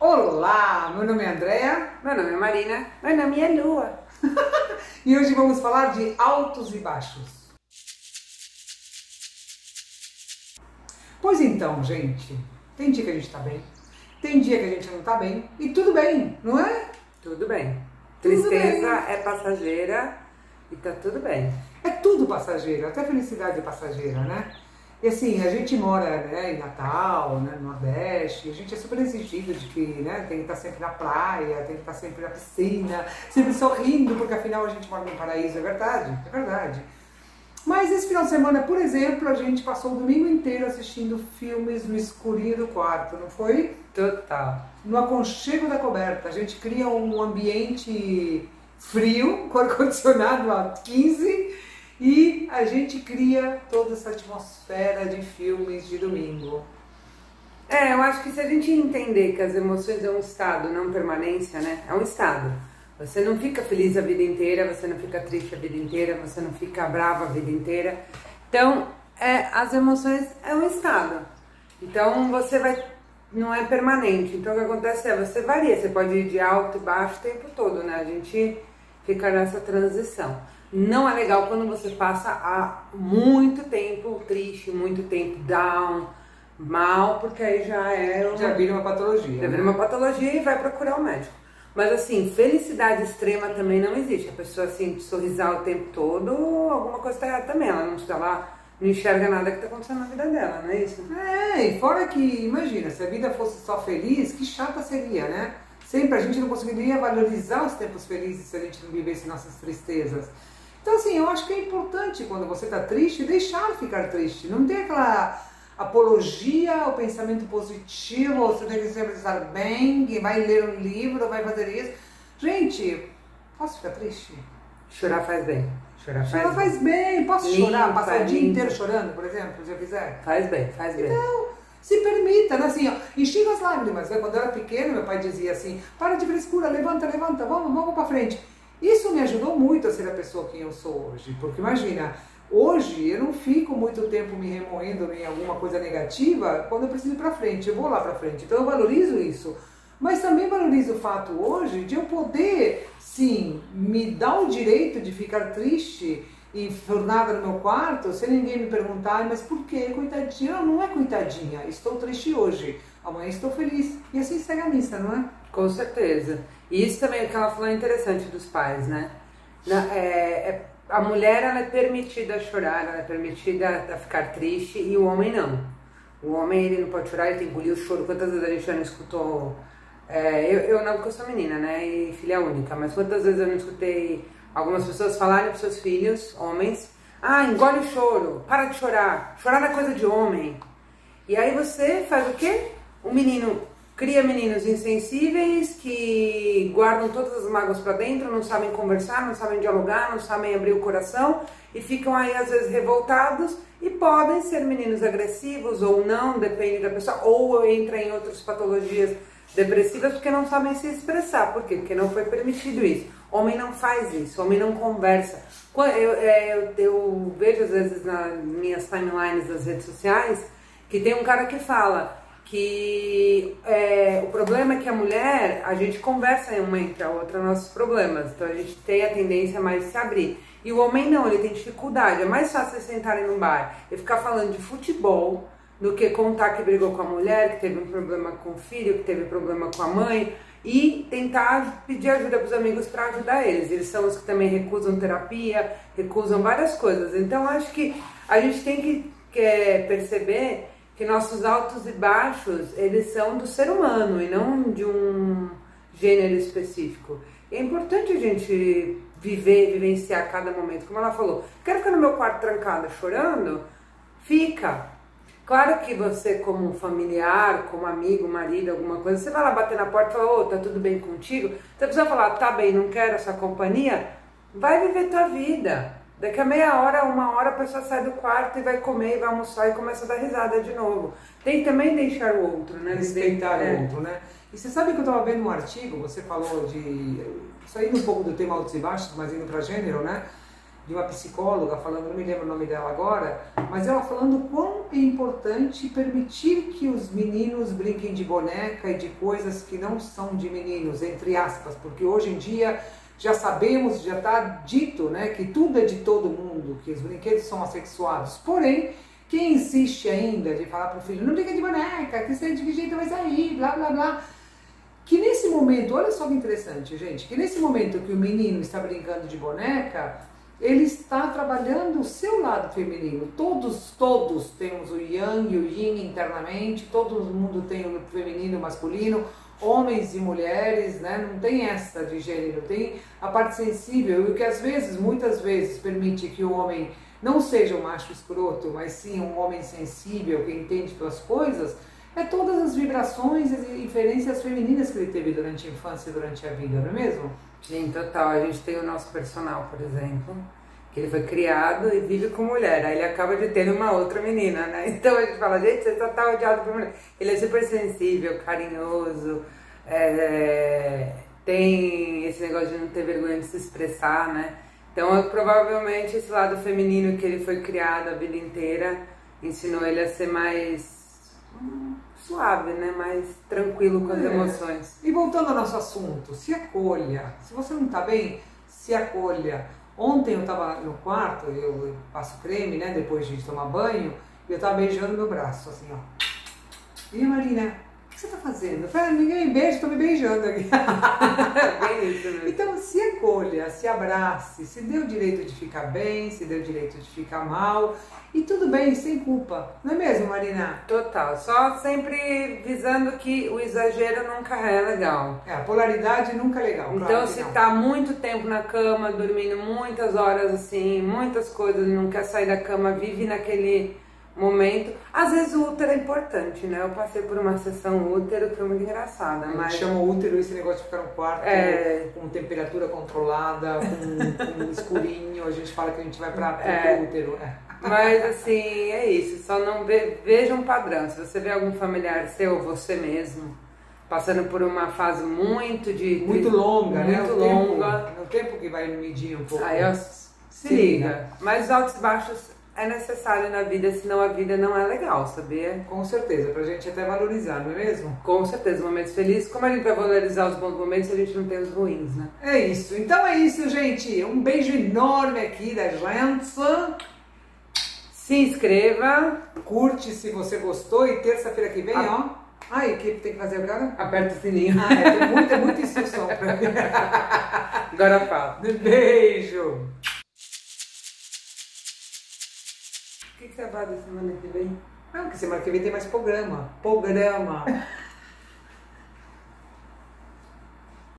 Olá, meu nome é Andréa. Meu nome é Marina. Meu nome é Lua. e hoje vamos falar de altos e baixos. Pois então, gente, tem dia que a gente tá bem, tem dia que a gente não tá bem, e tudo bem, não é? Tudo bem. Tudo Tristeza bem. é passageira e tá tudo bem. É tudo passageiro, até felicidade é passageira, né? E assim, a gente mora né, em Natal, né, no Nordeste, a gente é super exigido de que né, tem que estar sempre na praia, tem que estar sempre na piscina, sempre sorrindo, porque afinal a gente mora num paraíso, é verdade, é verdade. Mas esse final de semana, por exemplo, a gente passou o domingo inteiro assistindo filmes no escurinho do quarto, não foi? Total. No aconchego da coberta. A gente cria um ambiente frio, com ar-condicionado a 15 e a gente cria toda essa atmosfera de filmes de domingo. É, eu acho que se a gente entender que as emoções é um estado, não permanência, né? É um estado. Você não fica feliz a vida inteira, você não fica triste a vida inteira, você não fica brava a vida inteira. Então, é, as emoções é um estado. Então, você vai. Não é permanente. Então, o que acontece é, você varia. Você pode ir de alto e baixo o tempo todo, né? A gente fica nessa transição. Não é legal quando você passa há muito tempo triste, muito tempo down, mal, porque aí já é uma, Já vira uma patologia. já vira né? uma patologia e vai procurar o médico. Mas assim, felicidade extrema também não existe. A pessoa assim, sorrisar o tempo todo, alguma coisa está errada também. Ela não está lá, não enxerga nada que está acontecendo na vida dela, não é isso? É, e fora que, imagina, se a vida fosse só feliz, que chata seria, né? Sempre a gente não conseguiria valorizar os tempos felizes se a gente não vivesse nossas tristezas. Então, assim, eu acho que é importante quando você está triste, deixar ficar triste. Não tem aquela apologia ao pensamento positivo, você tem que sempre estar bem, vai ler um livro, vai fazer isso. Gente, posso ficar triste? Chorar faz bem. Chorar faz, Chorar faz bem. Posso Limpa, chorar, passar o dia limpa. inteiro chorando, por exemplo, se eu quiser? Faz bem, faz bem. Então, se permita, né? assim, ó, as lágrimas. Né? Quando eu era pequeno, meu pai dizia assim: para de frescura, levanta, levanta, vamos, vamos para frente. Isso me ajudou muito a ser a pessoa que eu sou hoje, porque imagina, hoje eu não fico muito tempo me remoendo em alguma coisa negativa quando eu preciso ir para frente, eu vou lá para frente. Então eu valorizo isso. Mas também valorizo o fato hoje de eu poder, sim, me dar o direito de ficar triste e fornada no meu quarto sem ninguém me perguntar, mas por quê? Coitadinha? Não, não é coitadinha. Estou triste hoje. Amanhã estou feliz. E assim segue a missa, não é? Com certeza. E isso também o que ela falou é interessante dos pais, né? Na- é- é- a mulher ela é permitida chorar, ela é permitida a ficar triste e o homem não. O homem ele não pode chorar, ele tem que engolir o choro. Quantas vezes a gente já não escutou? é, eu, eu não, porque eu sou menina, né? E filha única, mas quantas vezes eu não escutei algumas pessoas falarem para seus filhos, homens, ah, engole o choro, para de chorar, chorar é coisa de homem. E aí você faz o quê? O menino cria meninos insensíveis que guardam todas as mágoas para dentro, não sabem conversar, não sabem dialogar, não sabem abrir o coração e ficam aí às vezes revoltados e podem ser meninos agressivos ou não, depende da pessoa, ou entra em outras patologias depressivas porque não sabem se expressar. Por quê? Porque não foi permitido isso. Homem não faz isso, homem não conversa. Eu, é, eu, eu vejo às vezes nas minhas timelines das redes sociais que tem um cara que fala que é, o problema é que a mulher, a gente conversa uma entre a outra nossos problemas, então a gente tem a tendência mais de se abrir. E o homem não, ele tem dificuldade. É mais fácil vocês sentarem num bar e ficar falando de futebol do que contar que brigou com a mulher, que teve um problema com o filho, que teve problema com a mãe e tentar pedir ajuda para os amigos para ajudar eles. Eles são os que também recusam terapia, recusam várias coisas. Então acho que a gente tem que, que é, perceber que nossos altos e baixos eles são do ser humano e não de um gênero específico. É importante a gente viver, vivenciar cada momento. Como ela falou, quero ficar no meu quarto trancada chorando? Fica. Claro que você, como familiar, como amigo, marido, alguma coisa, você vai lá bater na porta e fala, ô, tá tudo bem contigo? Você precisa falar, tá bem, não quero essa companhia? Vai viver tua vida. Daqui a meia hora, uma hora, a pessoa sai do quarto e vai comer, e vai almoçar e começa a dar risada de novo. Tem também deixar o outro, né? respeitar É. o outro, né? E você sabe que eu estava vendo um artigo, você falou de. saindo um pouco do tema altos e baixos, mas indo para gênero, né? De uma psicóloga falando, não me lembro o nome dela agora, mas ela falando quão é importante permitir que os meninos brinquem de boneca e de coisas que não são de meninos, entre aspas, porque hoje em dia já sabemos, já está dito, né, que tudo é de todo mundo, que os brinquedos são assexuados. Porém, quem insiste ainda de falar para o filho, não brinca de boneca, que você de que jeito vai sair, blá blá blá, que nesse momento, olha só que interessante, gente, que nesse momento que o menino está brincando de boneca, ele está trabalhando o seu lado feminino. Todos, todos temos o yang e o yin internamente, todo mundo tem o feminino e o masculino, homens e mulheres, né? Não tem essa de gênero, tem a parte sensível e o que às vezes, muitas vezes, permite que o homem não seja um macho escroto, mas sim um homem sensível que entende suas coisas, é todas as vibrações e inferências femininas que ele teve durante a infância e durante a vida, não é mesmo? Sim, total. A gente tem o nosso personal, por exemplo, que ele foi criado e vive com mulher. Aí ele acaba de ter uma outra menina, né? Então a gente fala, gente, você só tá odiado por mulher. Ele é super sensível, carinhoso, é... tem esse negócio de não ter vergonha de se expressar, né? Então provavelmente esse lado feminino que ele foi criado a vida inteira ensinou ele a ser mais suave, né? Mais tranquilo com as é. emoções. E voltando ao nosso assunto, se acolha. Se você não está bem, se acolha. Ontem eu estava no quarto, eu passo creme, né? Depois de tomar banho, e eu estava beijando meu braço, assim, ó. E Marina, o que você está fazendo? Eu falei, ah, ninguém me beija, estou me beijando aqui. então se acolha, se abrace, se dê o direito de ficar bem, se dê o direito de ficar mal e tudo bem, sem culpa. Não é mesmo, Marina? Total. Só sempre visando que o exagero nunca é legal. É, a polaridade nunca é legal. Então, claro se tá muito tempo na cama, dormindo muitas horas assim, muitas coisas, não quer sair da cama, vive naquele momento. Às vezes o útero é importante, né? Eu passei por uma sessão útero que foi muito engraçada. A mas... chama útero esse negócio de ficar no quarto é... com temperatura controlada, com, com escurinho. A gente fala que a gente vai para é... útero. É. Mas assim, é isso. Só não ve, veja um padrão. Se você vê algum familiar seu ou você mesmo passando por uma fase muito de muito longa, muito né? Muito longa, tempo, o tempo que vai medir um pouco. Aí ó, se, se liga. liga. Mas altos e baixos é necessário na vida, senão a vida não é legal, sabia? Com certeza, pra gente até valorizar, não é mesmo? Com certeza, momentos felizes. Como a gente vai valorizar os bons momentos se a gente não tem os ruins, né? É isso. Então é isso, gente. Um beijo enorme aqui da gente. Se inscreva. Curte se você gostou e terça-feira que vem, a... ó. Ai, o que tem que fazer agora? Aperta o sininho. Ah, é, tem muita, muita instrução pra mim. Agora fala. Beijo. O que, que você vai fazer semana que vem? Ah, que semana que vem tem mais programa. Programa.